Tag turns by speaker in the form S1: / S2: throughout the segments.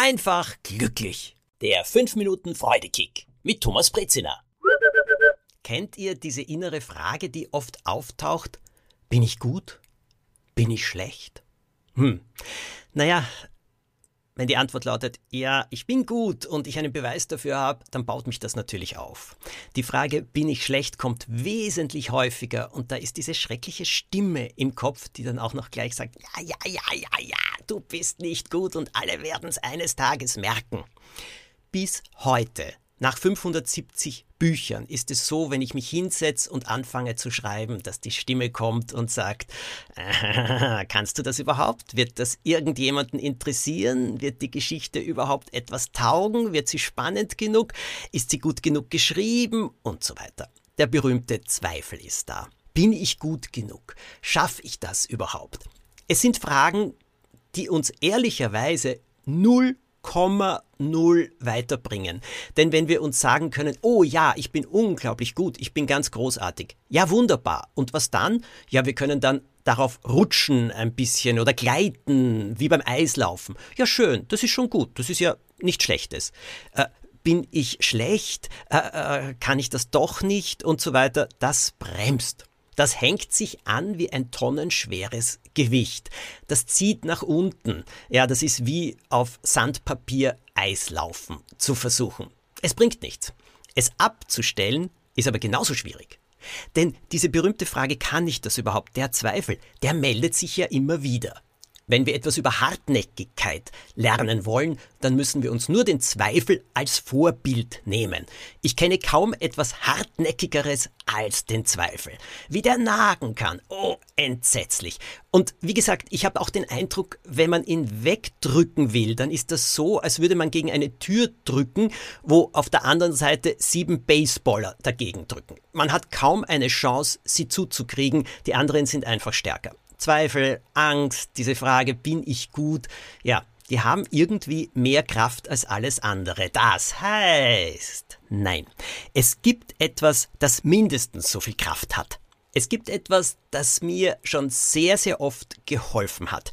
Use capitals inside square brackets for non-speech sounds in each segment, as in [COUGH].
S1: einfach glücklich. Der 5 Minuten Freudekick mit Thomas Brezina. Kennt ihr diese innere Frage, die oft auftaucht? Bin ich gut? Bin ich schlecht? Hm. Naja, wenn die Antwort lautet, ja, ich bin gut und ich einen Beweis dafür habe, dann baut mich das natürlich auf. Die Frage, bin ich schlecht, kommt wesentlich häufiger und da ist diese schreckliche Stimme im Kopf, die dann auch noch gleich sagt, ja, ja, ja, ja, ja, du bist nicht gut und alle werden es eines Tages merken. Bis heute nach 570 Büchern ist es so, wenn ich mich hinsetze und anfange zu schreiben, dass die Stimme kommt und sagt, äh, kannst du das überhaupt? Wird das irgendjemanden interessieren? Wird die Geschichte überhaupt etwas taugen? Wird sie spannend genug? Ist sie gut genug geschrieben? Und so weiter. Der berühmte Zweifel ist da. Bin ich gut genug? Schaffe ich das überhaupt? Es sind Fragen, die uns ehrlicherweise null 0,0 weiterbringen. Denn wenn wir uns sagen können, oh ja, ich bin unglaublich gut, ich bin ganz großartig, ja wunderbar. Und was dann? Ja, wir können dann darauf rutschen ein bisschen oder gleiten, wie beim Eislaufen. Ja, schön, das ist schon gut, das ist ja nichts Schlechtes. Äh, bin ich schlecht? Äh, äh, kann ich das doch nicht? Und so weiter. Das bremst. Das hängt sich an wie ein tonnenschweres Gewicht. Das zieht nach unten. Ja, das ist wie auf Sandpapier Eislaufen zu versuchen. Es bringt nichts. Es abzustellen ist aber genauso schwierig. Denn diese berühmte Frage, kann ich das überhaupt? Der Zweifel, der meldet sich ja immer wieder. Wenn wir etwas über Hartnäckigkeit lernen wollen, dann müssen wir uns nur den Zweifel als Vorbild nehmen. Ich kenne kaum etwas Hartnäckigeres als den Zweifel. Wie der nagen kann. Oh, entsetzlich. Und wie gesagt, ich habe auch den Eindruck, wenn man ihn wegdrücken will, dann ist das so, als würde man gegen eine Tür drücken, wo auf der anderen Seite sieben Baseballer dagegen drücken. Man hat kaum eine Chance, sie zuzukriegen, die anderen sind einfach stärker. Zweifel, Angst, diese Frage, bin ich gut? Ja, die haben irgendwie mehr Kraft als alles andere. Das heißt, nein, es gibt etwas, das mindestens so viel Kraft hat. Es gibt etwas, das mir schon sehr, sehr oft geholfen hat.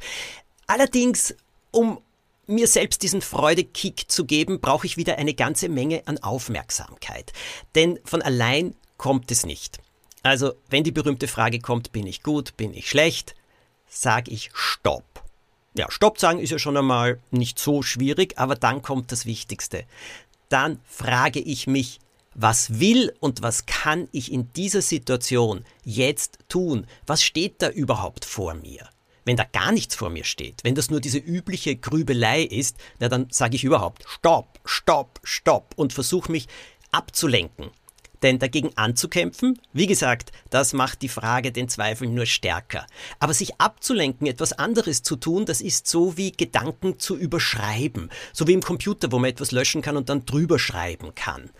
S1: Allerdings, um mir selbst diesen Freudekick zu geben, brauche ich wieder eine ganze Menge an Aufmerksamkeit. Denn von allein kommt es nicht. Also, wenn die berühmte Frage kommt, bin ich gut, bin ich schlecht, sage ich Stopp. Ja, Stopp sagen ist ja schon einmal nicht so schwierig, aber dann kommt das Wichtigste. Dann frage ich mich, was will und was kann ich in dieser Situation jetzt tun? Was steht da überhaupt vor mir? Wenn da gar nichts vor mir steht, wenn das nur diese übliche Grübelei ist, na dann sage ich überhaupt Stopp, Stopp, Stopp und versuche mich abzulenken. Denn dagegen anzukämpfen, wie gesagt, das macht die Frage den Zweifel nur stärker. Aber sich abzulenken, etwas anderes zu tun, das ist so wie Gedanken zu überschreiben. So wie im Computer, wo man etwas löschen kann und dann drüber schreiben kann.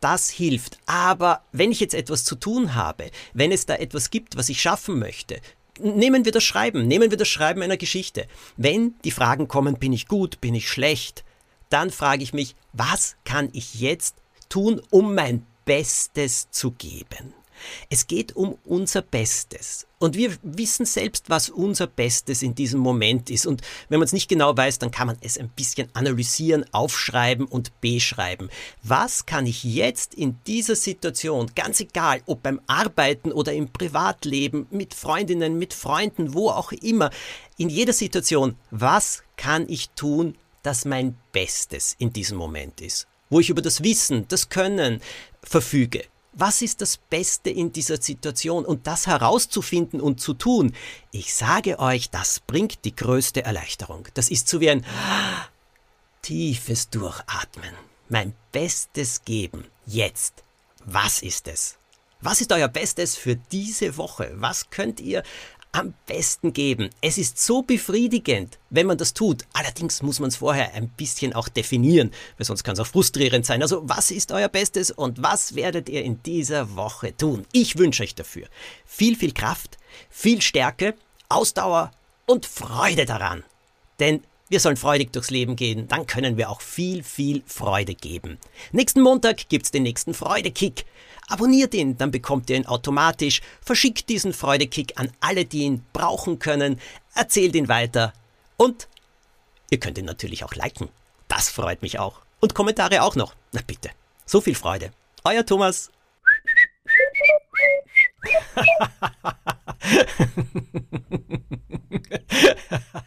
S1: Das hilft. Aber wenn ich jetzt etwas zu tun habe, wenn es da etwas gibt, was ich schaffen möchte, nehmen wir das Schreiben, nehmen wir das Schreiben einer Geschichte. Wenn die Fragen kommen, bin ich gut, bin ich schlecht, dann frage ich mich, was kann ich jetzt tun, um mein Bestes zu geben. Es geht um unser Bestes. Und wir wissen selbst, was unser Bestes in diesem Moment ist. Und wenn man es nicht genau weiß, dann kann man es ein bisschen analysieren, aufschreiben und beschreiben. Was kann ich jetzt in dieser Situation, ganz egal, ob beim Arbeiten oder im Privatleben, mit Freundinnen, mit Freunden, wo auch immer, in jeder Situation, was kann ich tun, das mein Bestes in diesem Moment ist? Wo ich über das Wissen, das Können, verfüge. Was ist das Beste in dieser Situation? Und das herauszufinden und zu tun, ich sage euch, das bringt die größte Erleichterung. Das ist so wie ein tiefes Durchatmen. Mein Bestes geben. Jetzt. Was ist es? Was ist euer Bestes für diese Woche? Was könnt ihr am besten geben. Es ist so befriedigend, wenn man das tut. Allerdings muss man es vorher ein bisschen auch definieren, weil sonst kann es auch frustrierend sein. Also was ist euer Bestes und was werdet ihr in dieser Woche tun? Ich wünsche euch dafür viel, viel Kraft, viel Stärke, Ausdauer und Freude daran. Denn wir sollen freudig durchs Leben gehen, dann können wir auch viel, viel Freude geben. Nächsten Montag gibt's den nächsten Freudekick. Abonniert ihn, dann bekommt ihr ihn automatisch. Verschickt diesen Freudekick an alle, die ihn brauchen können. Erzählt ihn weiter. Und ihr könnt ihn natürlich auch liken. Das freut mich auch. Und Kommentare auch noch. Na bitte. So viel Freude. Euer Thomas. [LAUGHS]